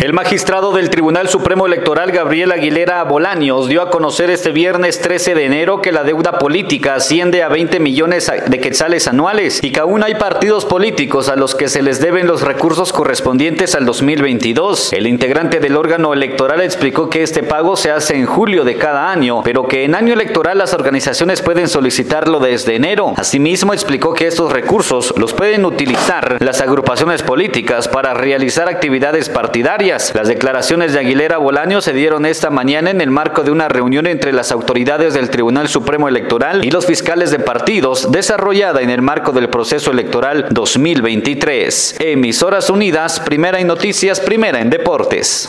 El magistrado del Tribunal Supremo Electoral Gabriel Aguilera Bolaños dio a conocer este viernes 13 de enero que la deuda política asciende a 20 millones de quetzales anuales y que aún hay partidos políticos a los que se les deben los recursos correspondientes al 2022. El integrante del órgano electoral explicó que este pago se hace en julio de cada año, pero que en año electoral las organizaciones pueden solicitarlo desde enero. Asimismo explicó que estos recursos los pueden utilizar las agrupaciones políticas para realizar actividades partidarias las declaraciones de Aguilera Bolaño se dieron esta mañana en el marco de una reunión entre las autoridades del Tribunal Supremo Electoral y los fiscales de partidos desarrollada en el marco del proceso electoral 2023. Emisoras Unidas, primera en noticias, primera en deportes.